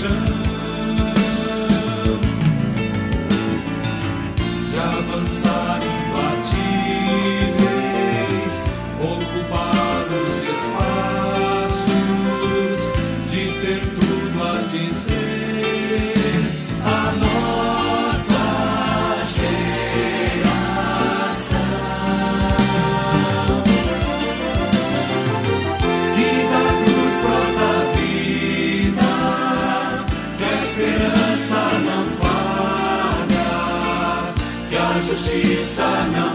compaixão, sana.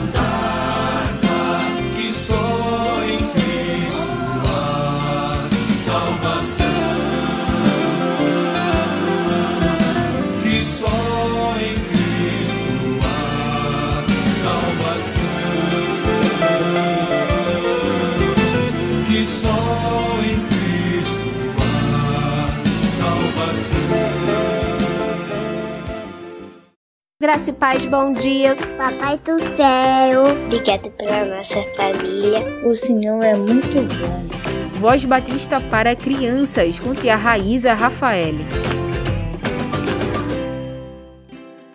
Graça e paz, bom dia. Papai do céu, obrigado pela nossa família. O Senhor é muito bom. Voz Batista para crianças, com tia Raíza Rafael.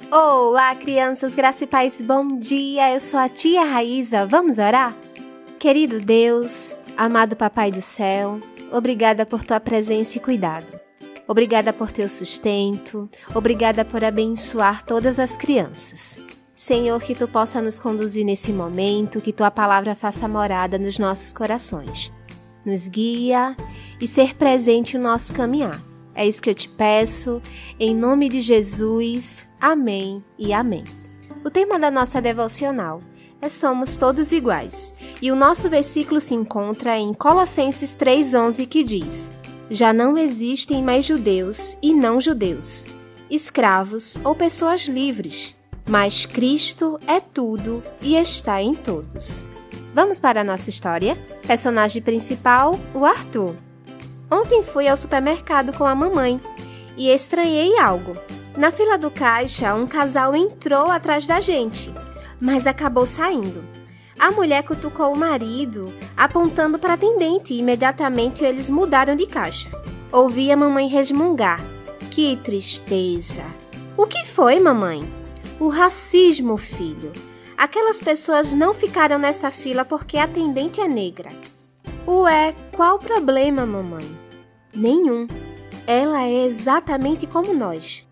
Olá, crianças, graça e paz, bom dia. Eu sou a tia Raíza. Vamos orar? Querido Deus, amado Papai do céu, obrigada por tua presença e cuidado. Obrigada por teu sustento, obrigada por abençoar todas as crianças. Senhor, que tu possa nos conduzir nesse momento, que tua palavra faça morada nos nossos corações. Nos guia e ser presente no nosso caminhar. É isso que eu te peço, em nome de Jesus. Amém e amém. O tema da nossa devocional é Somos Todos Iguais, e o nosso versículo se encontra em Colossenses 3,11 que diz já não existem mais judeus e não judeus, escravos ou pessoas livres, mas Cristo é tudo e está em todos. Vamos para a nossa história? Personagem principal, o Arthur. Ontem fui ao supermercado com a mamãe e estranhei algo. Na fila do caixa, um casal entrou atrás da gente, mas acabou saindo. A mulher cutucou o marido, apontando para a atendente, e imediatamente eles mudaram de caixa. Ouvi a mamãe resmungar. Que tristeza! O que foi, mamãe? O racismo, filho. Aquelas pessoas não ficaram nessa fila porque a atendente é negra. Ué, qual o problema, mamãe? Nenhum. Ela é exatamente como nós.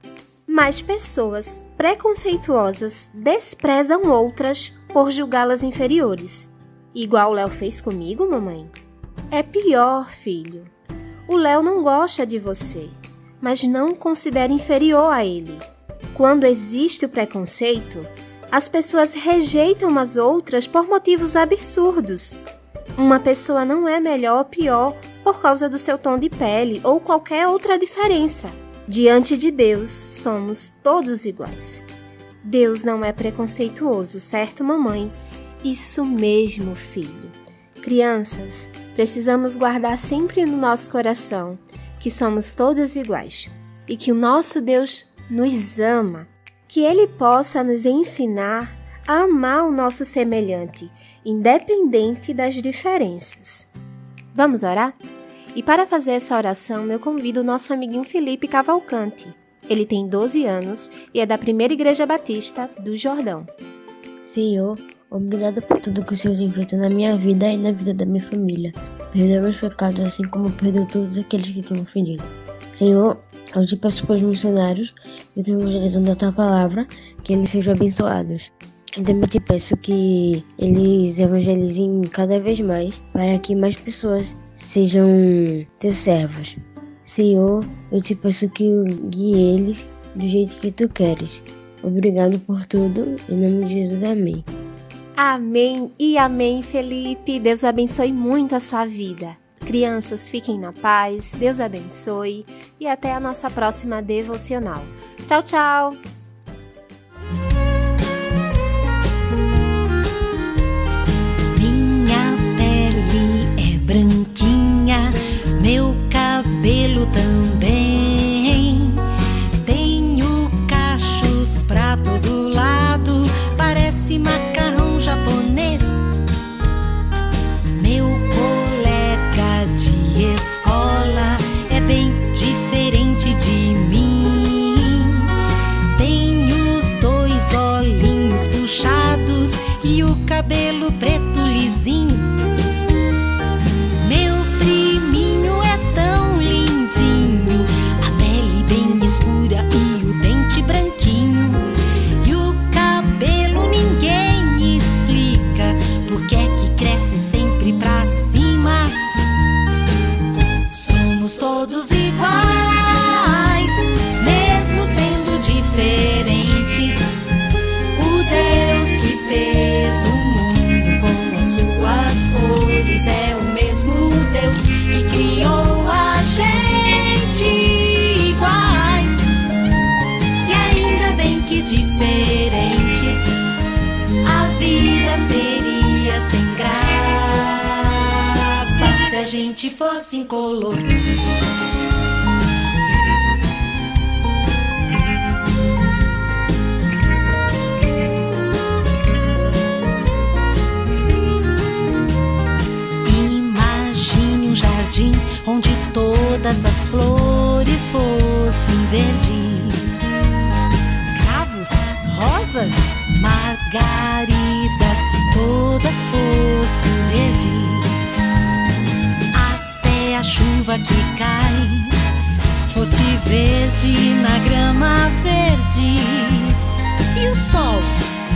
Mas pessoas preconceituosas desprezam outras por julgá-las inferiores. Igual Léo fez comigo, mamãe? É pior, filho. O Léo não gosta de você, mas não considera inferior a ele. Quando existe o preconceito, as pessoas rejeitam as outras por motivos absurdos. Uma pessoa não é melhor ou pior por causa do seu tom de pele ou qualquer outra diferença. Diante de Deus, somos todos iguais. Deus não é preconceituoso, certo, mamãe? Isso mesmo, filho. Crianças, precisamos guardar sempre no nosso coração que somos todos iguais e que o nosso Deus nos ama, que Ele possa nos ensinar a amar o nosso semelhante, independente das diferenças. Vamos orar? E para fazer essa oração, eu convido o nosso amiguinho Felipe Cavalcante. Ele tem 12 anos e é da Primeira Igreja Batista do Jordão. Senhor, obrigado por tudo que o Senhor tem feito na minha vida e na vida da minha família. Perdoa meus pecados, assim como perdoa todos aqueles que têm ofendido. Senhor, eu te peço para os missionários estão evangelizando a tua palavra, que eles sejam abençoados. Eu também te peço que eles evangelizem cada vez mais, para que mais pessoas sejam teus servos. Senhor, eu te peço que guie eles do jeito que tu queres. Obrigado por tudo, em nome de Jesus, amém. Amém e amém, Felipe. Deus abençoe muito a sua vida. Crianças, fiquem na paz, Deus abençoe e até a nossa próxima devocional. Tchau, tchau! Minha pele é branquinha, meu gente fosse incolor. Imagine um jardim onde todas as flores fossem verdes. Cravos, rosas, que cai fosse verde na grama verde. E o sol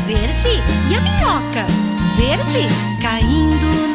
verde e a minhoca verde caindo na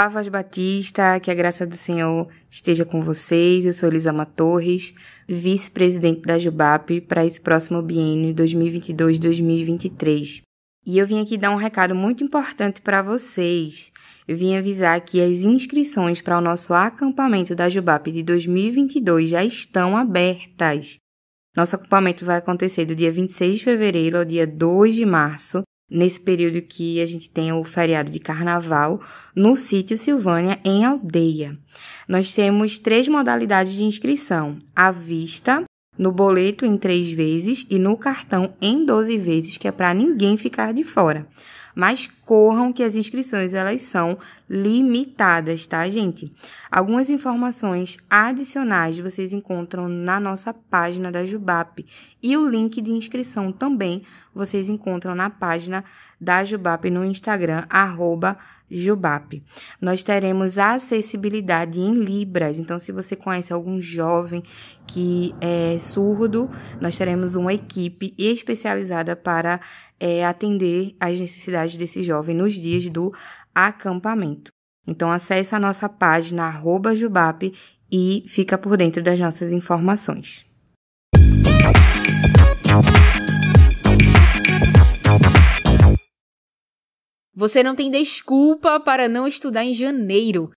Olá, Voz Batista, que a graça do Senhor esteja com vocês. Eu sou Elisama Torres, vice-presidente da Jubap para esse próximo biênio 2022-2023. E eu vim aqui dar um recado muito importante para vocês. Vim avisar que as inscrições para o nosso acampamento da Jubap de 2022 já estão abertas. Nosso acampamento vai acontecer do dia 26 de fevereiro ao dia 2 de março, nesse período que a gente tem o feriado de carnaval, no sítio Silvânia, em Aldeia. Nós temos três modalidades de inscrição: à vista, no boleto em três vezes e no cartão em 12 vezes, que é para ninguém ficar de fora. Mas corram que as inscrições elas são limitadas, tá, gente? Algumas informações adicionais vocês encontram na nossa página da Jubap e o link de inscrição também vocês encontram na página da Jubap no Instagram arroba Jubap. Nós teremos acessibilidade em Libras, então se você conhece algum jovem que é surdo, nós teremos uma equipe especializada para é, atender às necessidades desse jovem nos dias do acampamento. Então acesse a nossa página arroba Jubap e fica por dentro das nossas informações. Você não tem desculpa para não estudar em janeiro.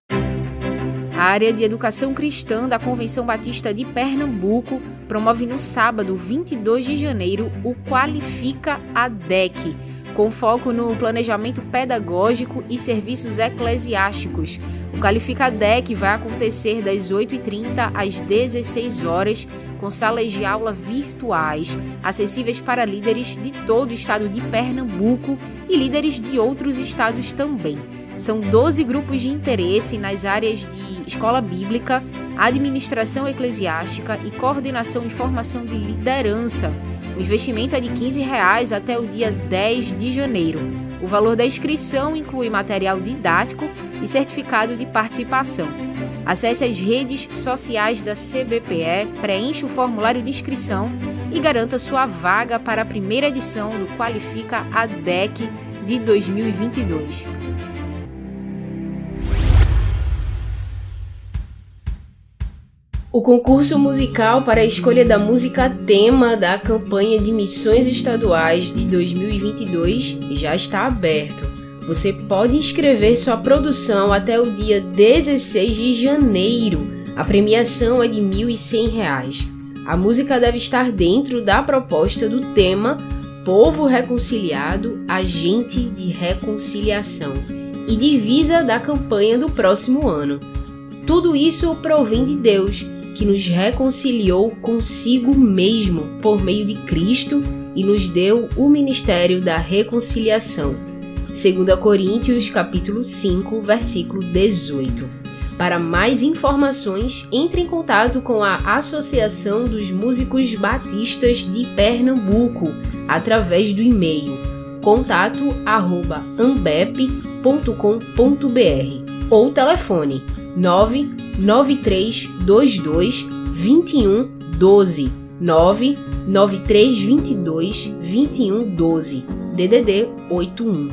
A área de educação cristã da Convenção Batista de Pernambuco promove no sábado 22 de janeiro o Qualifica ADEC, com foco no planejamento pedagógico e serviços eclesiásticos. O Qualifica ADEC vai acontecer das 8h30 às 16 horas com salas de aula virtuais, acessíveis para líderes de todo o estado de Pernambuco e líderes de outros estados também. São 12 grupos de interesse nas áreas de escola bíblica, administração eclesiástica e coordenação e formação de liderança. O investimento é de 15 reais até o dia 10 de janeiro. O valor da inscrição inclui material didático e certificado de participação. Acesse as redes sociais da CBPE, preencha o formulário de inscrição e garanta sua vaga para a primeira edição do Qualifica ADEC de 2022. O concurso musical para a escolha da música tema da campanha de missões estaduais de 2022 já está aberto. Você pode inscrever sua produção até o dia 16 de janeiro. A premiação é de R$ 1.100. A música deve estar dentro da proposta do tema Povo Reconciliado, Agente de Reconciliação e divisa da campanha do próximo ano. Tudo isso provém de Deus que nos reconciliou consigo mesmo por meio de Cristo e nos deu o ministério da reconciliação. 2 Coríntios capítulo 5, versículo 18. Para mais informações, entre em contato com a Associação dos Músicos Batistas de Pernambuco através do e-mail contato@ambep.com.br ou telefone 99322 2112 99322 2112 DDD 81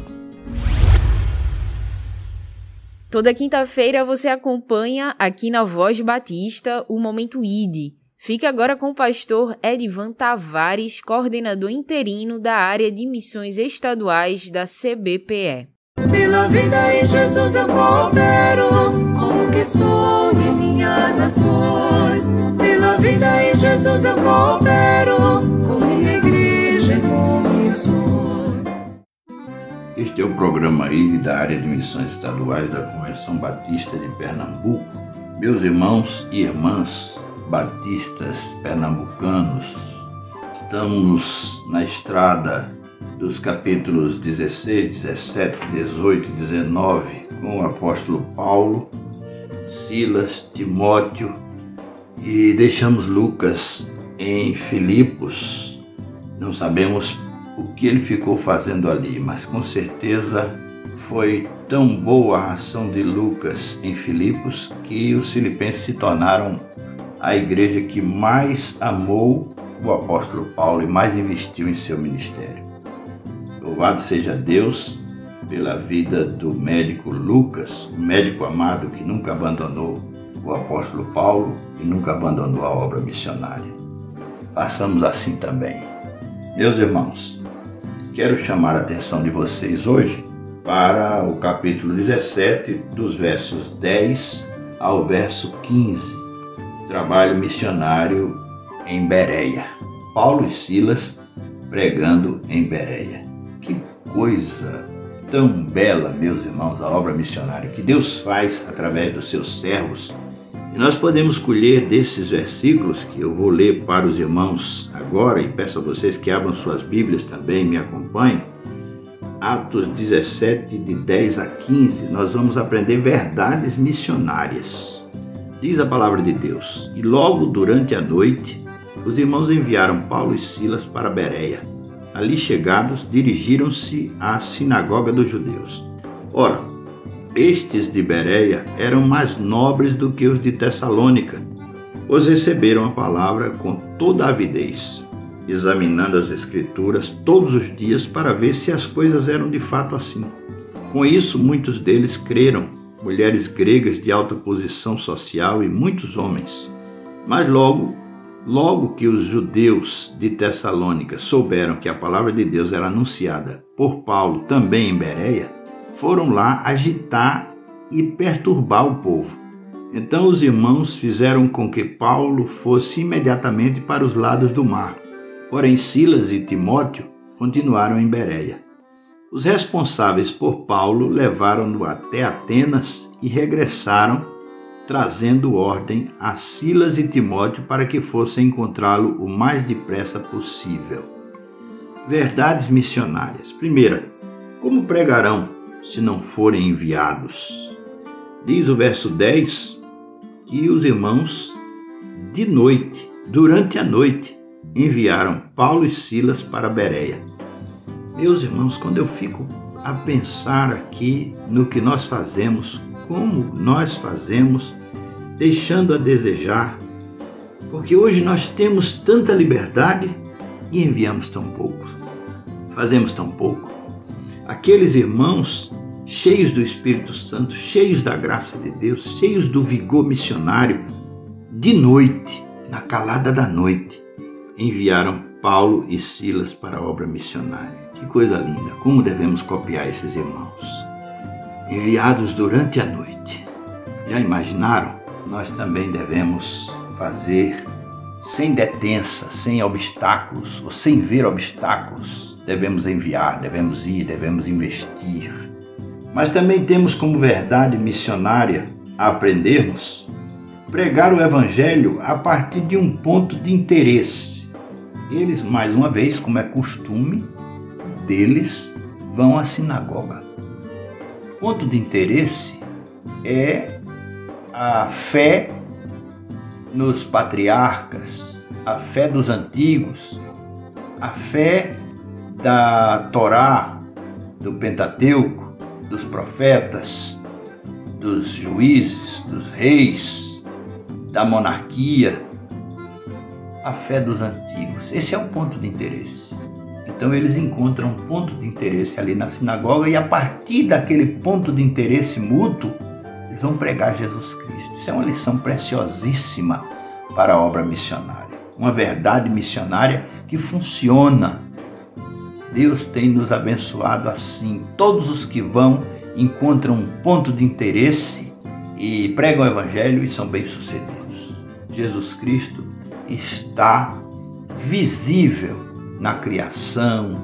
Toda quinta-feira você acompanha aqui na Voz Batista o Momento ID. Fique agora com o pastor Edvan Tavares, coordenador interino da área de missões estaduais da CBPE. Pela vida em Jesus eu coopero que sou e minhas ações. Pela vida em Jesus eu coopero com minha igreja e com missões. Este é o programa aí da área de missões estaduais da Convenção Batista de Pernambuco. Meus irmãos e irmãs batistas pernambucanos, estamos na estrada dos capítulos 16, 17, 18 e 19 com o apóstolo Paulo, Silas, Timóteo e deixamos Lucas em Filipos. Não sabemos o que ele ficou fazendo ali, mas com certeza foi tão boa a ação de Lucas em Filipos que os filipenses se tornaram a igreja que mais amou o apóstolo Paulo e mais investiu em seu ministério. Louvado seja Deus pela vida do médico Lucas, um médico amado que nunca abandonou o apóstolo Paulo e nunca abandonou a obra missionária. Façamos assim também. Meus irmãos, que quero chamar a atenção de vocês hoje para o capítulo 17, dos versos 10 ao verso 15. Trabalho missionário em Bereia. Paulo e Silas pregando em Bereia. Que coisa tão bela, meus irmãos, a obra missionária que Deus faz através dos seus servos. E nós podemos colher desses versículos que eu vou ler para os irmãos agora e peço a vocês que abram suas Bíblias também, me acompanhem. Atos 17, de 10 a 15, nós vamos aprender verdades missionárias. Diz a palavra de Deus: E logo durante a noite, os irmãos enviaram Paulo e Silas para Bereia. Ali chegados, dirigiram-se à sinagoga dos judeus. Ora, estes de Bereia eram mais nobres do que os de Tessalônica, pois receberam a palavra com toda avidez examinando as Escrituras todos os dias para ver se as coisas eram de fato assim. Com isso, muitos deles creram, mulheres gregas de alta posição social e muitos homens. Mas logo, logo que os judeus de Tessalônica souberam que a palavra de Deus era anunciada por Paulo também em Bereia, foram lá agitar e perturbar o povo. Então os irmãos fizeram com que Paulo fosse imediatamente para os lados do mar Porém, Silas e Timóteo continuaram em Bereia. Os responsáveis por Paulo levaram-no até Atenas e regressaram, trazendo ordem a Silas e Timóteo para que fossem encontrá-lo o mais depressa possível. Verdades missionárias. Primeira, como pregarão se não forem enviados? Diz o verso 10 que os irmãos, de noite, durante a noite, enviaram Paulo e Silas para Bereia. Meus irmãos, quando eu fico a pensar aqui no que nós fazemos, como nós fazemos, deixando a desejar, porque hoje nós temos tanta liberdade e enviamos tão pouco, fazemos tão pouco. Aqueles irmãos cheios do Espírito Santo, cheios da graça de Deus, cheios do vigor missionário, de noite, na calada da noite, enviaram Paulo e Silas para a obra missionária. Que coisa linda! Como devemos copiar esses irmãos? Enviados durante a noite. Já imaginaram? Nós também devemos fazer sem detença, sem obstáculos, ou sem ver obstáculos. Devemos enviar, devemos ir, devemos investir. Mas também temos como verdade missionária a aprendermos pregar o Evangelho a partir de um ponto de interesse eles, mais uma vez, como é costume deles, vão à sinagoga. Ponto de interesse é a fé nos patriarcas, a fé dos antigos, a fé da Torá, do Pentateuco, dos profetas, dos juízes, dos reis, da monarquia, a fé dos antigos. Esse é o ponto de interesse. Então eles encontram um ponto de interesse ali na sinagoga e a partir daquele ponto de interesse mútuo, vão pregar Jesus Cristo. Isso é uma lição preciosíssima para a obra missionária. Uma verdade missionária que funciona. Deus tem nos abençoado assim. Todos os que vão encontram um ponto de interesse e pregam o evangelho e são bem-sucedidos. Jesus Cristo está visível na criação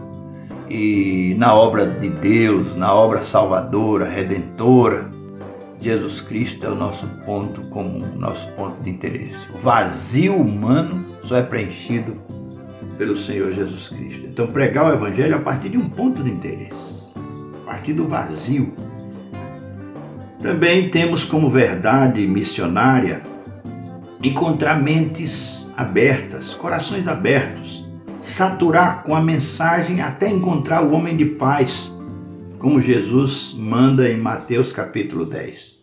e na obra de Deus, na obra salvadora, redentora. Jesus Cristo é o nosso ponto comum, nosso ponto de interesse. O vazio humano só é preenchido pelo Senhor Jesus Cristo. Então, pregar o Evangelho a partir de um ponto de interesse, a partir do vazio. Também temos como verdade missionária encontrar mentes abertas, corações abertos, saturar com a mensagem até encontrar o homem de paz, como Jesus manda em Mateus capítulo 10.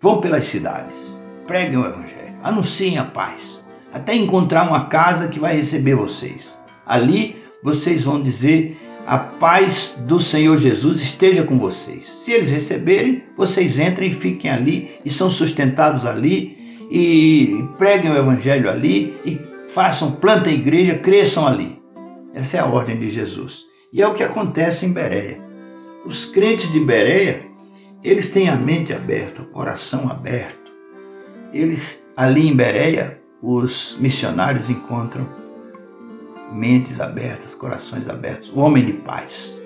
Vão pelas cidades, preguem o evangelho, anunciem a paz, até encontrar uma casa que vai receber vocês. Ali vocês vão dizer: a paz do Senhor Jesus esteja com vocês. Se eles receberem, vocês entrem e fiquem ali e são sustentados ali e preguem o evangelho ali e façam, plantem a igreja, cresçam ali. Essa é a ordem de Jesus. E é o que acontece em Bereia. Os crentes de Bereia, eles têm a mente aberta, o coração aberto. Eles, ali em Bereia, os missionários encontram mentes abertas, corações abertos, o homem de paz.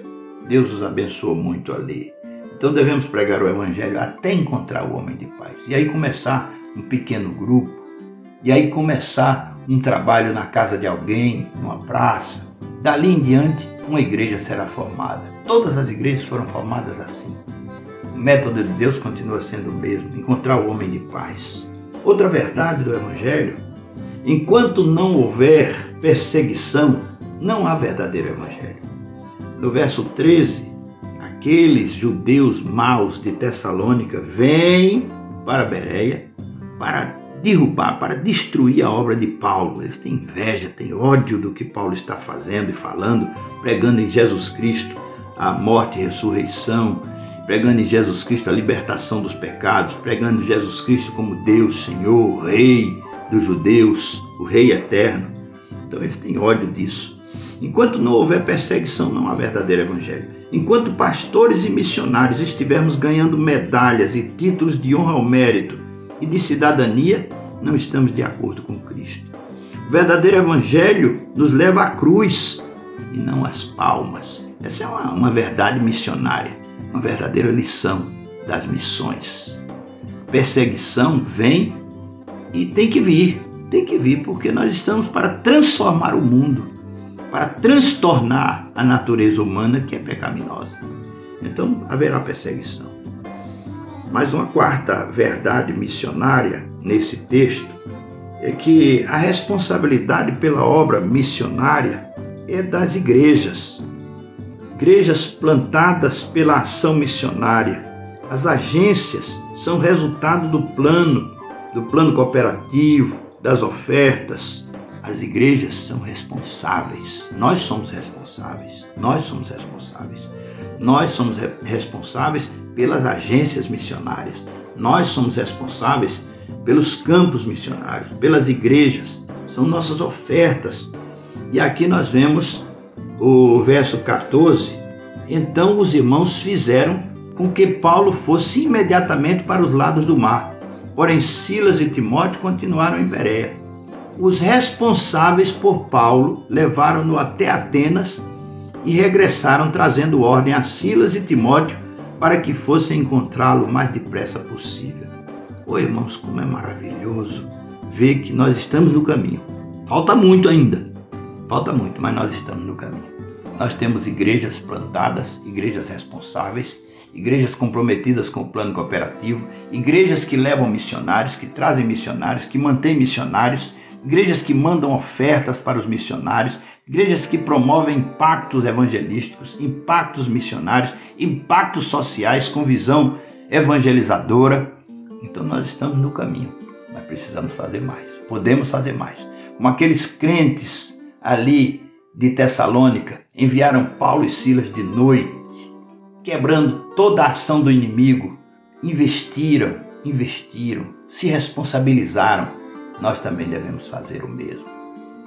Deus os abençoou muito ali. Então devemos pregar o evangelho até encontrar o homem de paz. E aí começar um pequeno grupo, e aí começar um trabalho na casa de alguém, numa praça. Dali em diante, uma igreja será formada. Todas as igrejas foram formadas assim. O método de Deus continua sendo o mesmo, encontrar o homem de paz. Outra verdade do evangelho, enquanto não houver perseguição, não há verdadeiro evangelho. No verso 13, aqueles judeus maus de Tessalônica vêm para Bereia para derrubar, para destruir a obra de Paulo. Eles têm inveja, têm ódio do que Paulo está fazendo e falando, pregando em Jesus Cristo a morte e ressurreição, pregando em Jesus Cristo a libertação dos pecados, pregando em Jesus Cristo como Deus, Senhor, Rei dos judeus, o Rei eterno. Então eles têm ódio disso. Enquanto não houver perseguição, não há verdadeiro evangelho. Enquanto pastores e missionários estivermos ganhando medalhas e títulos de honra ao mérito e de cidadania, não estamos de acordo com Cristo. O verdadeiro evangelho nos leva à cruz e não às palmas. Essa é uma, uma verdade missionária, uma verdadeira lição das missões. Perseguição vem e tem que vir, tem que vir, porque nós estamos para transformar o mundo para transtornar a natureza humana que é pecaminosa. Então haverá perseguição. Mas uma quarta verdade missionária nesse texto é que a responsabilidade pela obra missionária é das igrejas. Igrejas plantadas pela ação missionária. As agências são resultado do plano, do plano cooperativo, das ofertas, as igrejas são responsáveis. Nós somos responsáveis. Nós somos responsáveis. Nós somos re responsáveis pelas agências missionárias. Nós somos responsáveis pelos campos missionários, pelas igrejas. São nossas ofertas. E aqui nós vemos o verso 14. Então os irmãos fizeram com que Paulo fosse imediatamente para os lados do mar. Porém, Silas e Timóteo continuaram em Bereia os responsáveis por Paulo levaram-no até Atenas e regressaram trazendo ordem a Silas e Timóteo para que fossem encontrá-lo o mais depressa possível. Oi, irmãos, como é maravilhoso ver que nós estamos no caminho. Falta muito ainda, falta muito, mas nós estamos no caminho. Nós temos igrejas plantadas, igrejas responsáveis, igrejas comprometidas com o plano cooperativo, igrejas que levam missionários, que trazem missionários, que mantêm missionários igrejas que mandam ofertas para os missionários, igrejas que promovem impactos evangelísticos, impactos missionários, impactos sociais com visão evangelizadora. Então nós estamos no caminho, mas precisamos fazer mais. Podemos fazer mais. Como aqueles crentes ali de Tessalônica enviaram Paulo e Silas de noite, quebrando toda a ação do inimigo, investiram, investiram, se responsabilizaram nós também devemos fazer o mesmo.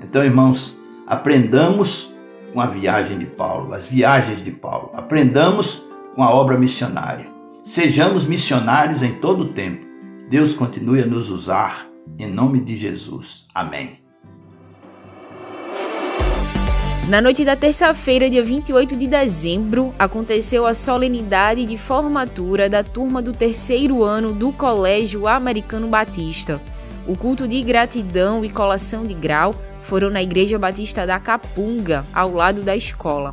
Então, irmãos, aprendamos com a viagem de Paulo, as viagens de Paulo, aprendamos com a obra missionária. Sejamos missionários em todo o tempo. Deus continue a nos usar. Em nome de Jesus. Amém. Na noite da terça-feira, dia 28 de dezembro, aconteceu a solenidade de formatura da turma do terceiro ano do Colégio Americano Batista. O culto de gratidão e colação de grau foram na Igreja Batista da Capunga, ao lado da escola.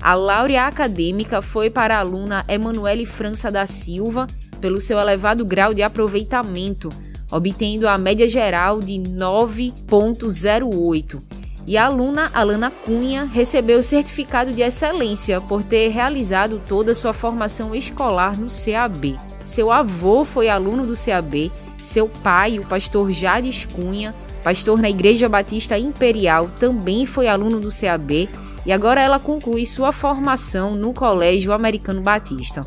A laurea acadêmica foi para a aluna Emanuele França da Silva pelo seu elevado grau de aproveitamento, obtendo a média geral de 9.08. E a aluna Alana Cunha recebeu o certificado de excelência por ter realizado toda sua formação escolar no CAB. Seu avô foi aluno do CAB seu pai, o pastor Jades Cunha, pastor na Igreja Batista Imperial, também foi aluno do CAB e agora ela conclui sua formação no Colégio Americano Batista.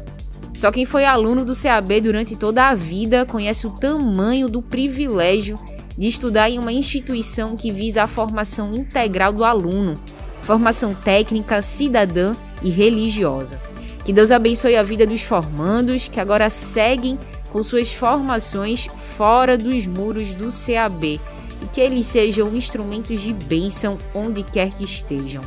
Só quem foi aluno do CAB durante toda a vida conhece o tamanho do privilégio de estudar em uma instituição que visa a formação integral do aluno. formação técnica, cidadã e religiosa. Que Deus abençoe a vida dos formandos que agora seguem com suas formações fora dos muros do CAB e que eles sejam instrumentos de bênção onde quer que estejam.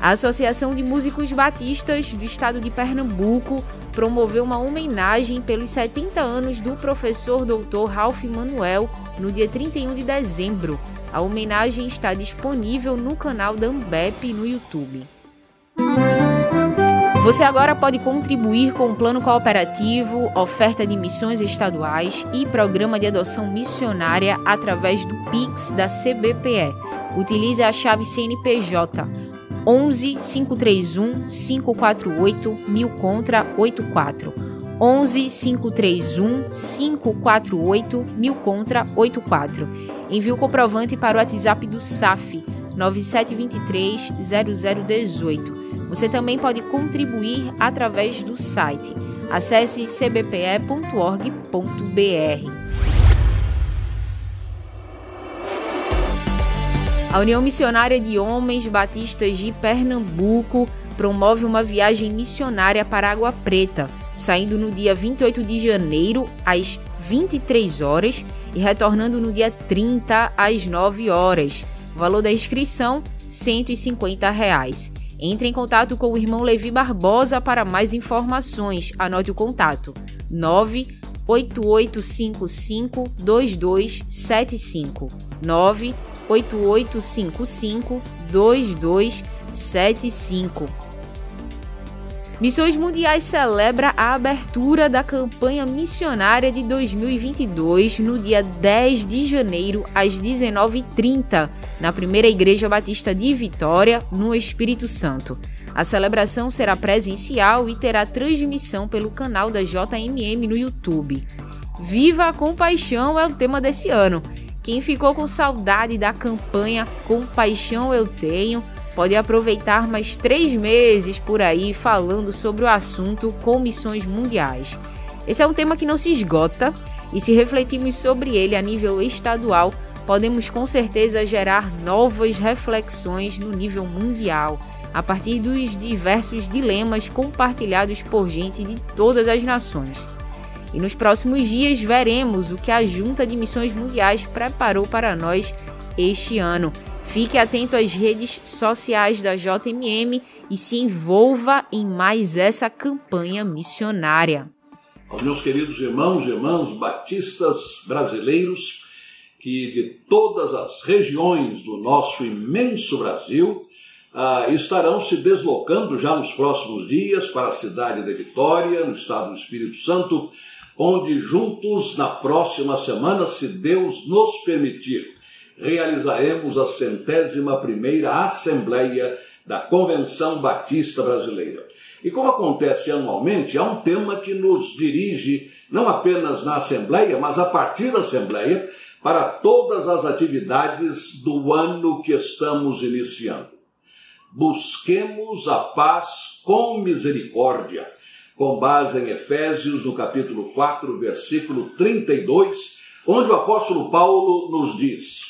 A Associação de Músicos Batistas do Estado de Pernambuco promoveu uma homenagem pelos 70 anos do professor Dr. Ralph Manuel no dia 31 de dezembro. A homenagem está disponível no canal da Ambep no YouTube. Você agora pode contribuir com o plano cooperativo, oferta de missões estaduais e programa de adoção missionária através do Pix da CBPE. Utilize a chave CNPJ 11 531 548 1000 contra 84. 11 531 548 1000 contra 84. Envie o comprovante para o WhatsApp do SAF 9723 0018. Você também pode contribuir através do site. Acesse cbpe.org.br. A União Missionária de Homens Batistas de Pernambuco promove uma viagem missionária para Água Preta, saindo no dia 28 de janeiro às 23 horas e retornando no dia 30 às 9 horas. O valor da inscrição 150 reais. Entre em contato com o irmão Levi Barbosa para mais informações. Anote o contato: 98855 2275. 98855 2275. Missões Mundiais celebra a abertura da campanha missionária de 2022 no dia 10 de janeiro às 19h30, na Primeira Igreja Batista de Vitória, no Espírito Santo. A celebração será presencial e terá transmissão pelo canal da JMM no YouTube. Viva a Compaixão é o tema desse ano. Quem ficou com saudade da campanha Compaixão Eu Tenho pode aproveitar mais três meses por aí falando sobre o assunto com missões mundiais. Esse é um tema que não se esgota e, se refletirmos sobre ele a nível estadual, podemos com certeza gerar novas reflexões no nível mundial, a partir dos diversos dilemas compartilhados por gente de todas as nações. E nos próximos dias veremos o que a Junta de Missões Mundiais preparou para nós este ano Fique atento às redes sociais da JMM e se envolva em mais essa campanha missionária. Aos meus queridos irmãos e irmãs batistas brasileiros, que de todas as regiões do nosso imenso Brasil ah, estarão se deslocando já nos próximos dias para a cidade de Vitória, no estado do Espírito Santo, onde juntos na próxima semana, se Deus nos permitir, realizaremos a centésima primeira Assembleia da Convenção Batista Brasileira. E como acontece anualmente, há um tema que nos dirige não apenas na Assembleia, mas a partir da Assembleia, para todas as atividades do ano que estamos iniciando. Busquemos a paz com misericórdia, com base em Efésios, no capítulo 4, versículo 32, onde o apóstolo Paulo nos diz: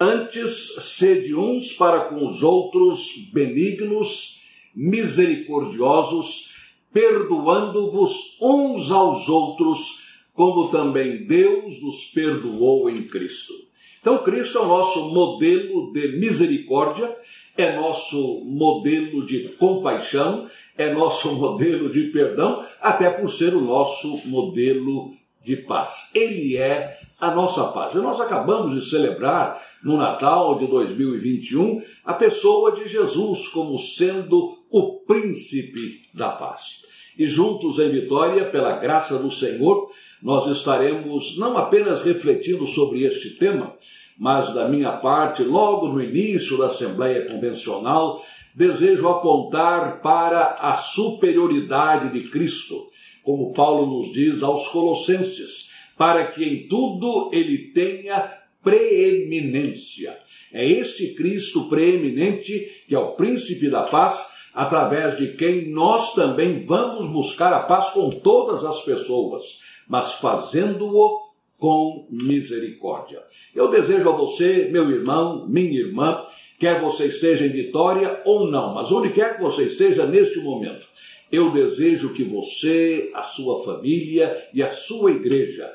Antes, sede uns para com os outros benignos, misericordiosos, perdoando-vos uns aos outros, como também Deus nos perdoou em Cristo. Então, Cristo é o nosso modelo de misericórdia, é nosso modelo de compaixão, é nosso modelo de perdão, até por ser o nosso modelo de paz. Ele é a nossa paz. E nós acabamos de celebrar no Natal de 2021 a pessoa de Jesus como sendo o príncipe da paz. E juntos em Vitória, pela graça do Senhor, nós estaremos não apenas refletindo sobre este tema, mas da minha parte, logo no início da Assembleia Convencional, desejo apontar para a superioridade de Cristo, como Paulo nos diz aos Colossenses para que em tudo ele tenha preeminência. É este Cristo preeminente que é o príncipe da paz, através de quem nós também vamos buscar a paz com todas as pessoas, mas fazendo-o com misericórdia. Eu desejo a você, meu irmão, minha irmã, Quer você esteja em Vitória ou não, mas onde quer que você esteja neste momento, eu desejo que você, a sua família e a sua igreja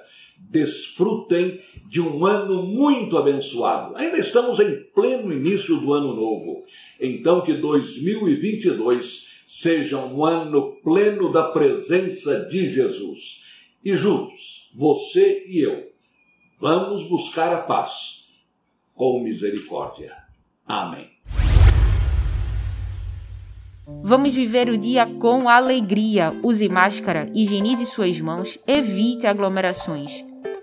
desfrutem de um ano muito abençoado. Ainda estamos em pleno início do ano novo. Então que 2022 seja um ano pleno da presença de Jesus. E juntos, você e eu, vamos buscar a paz com misericórdia. Amém. Vamos viver o dia com alegria. Use máscara, higienize suas mãos, evite aglomerações.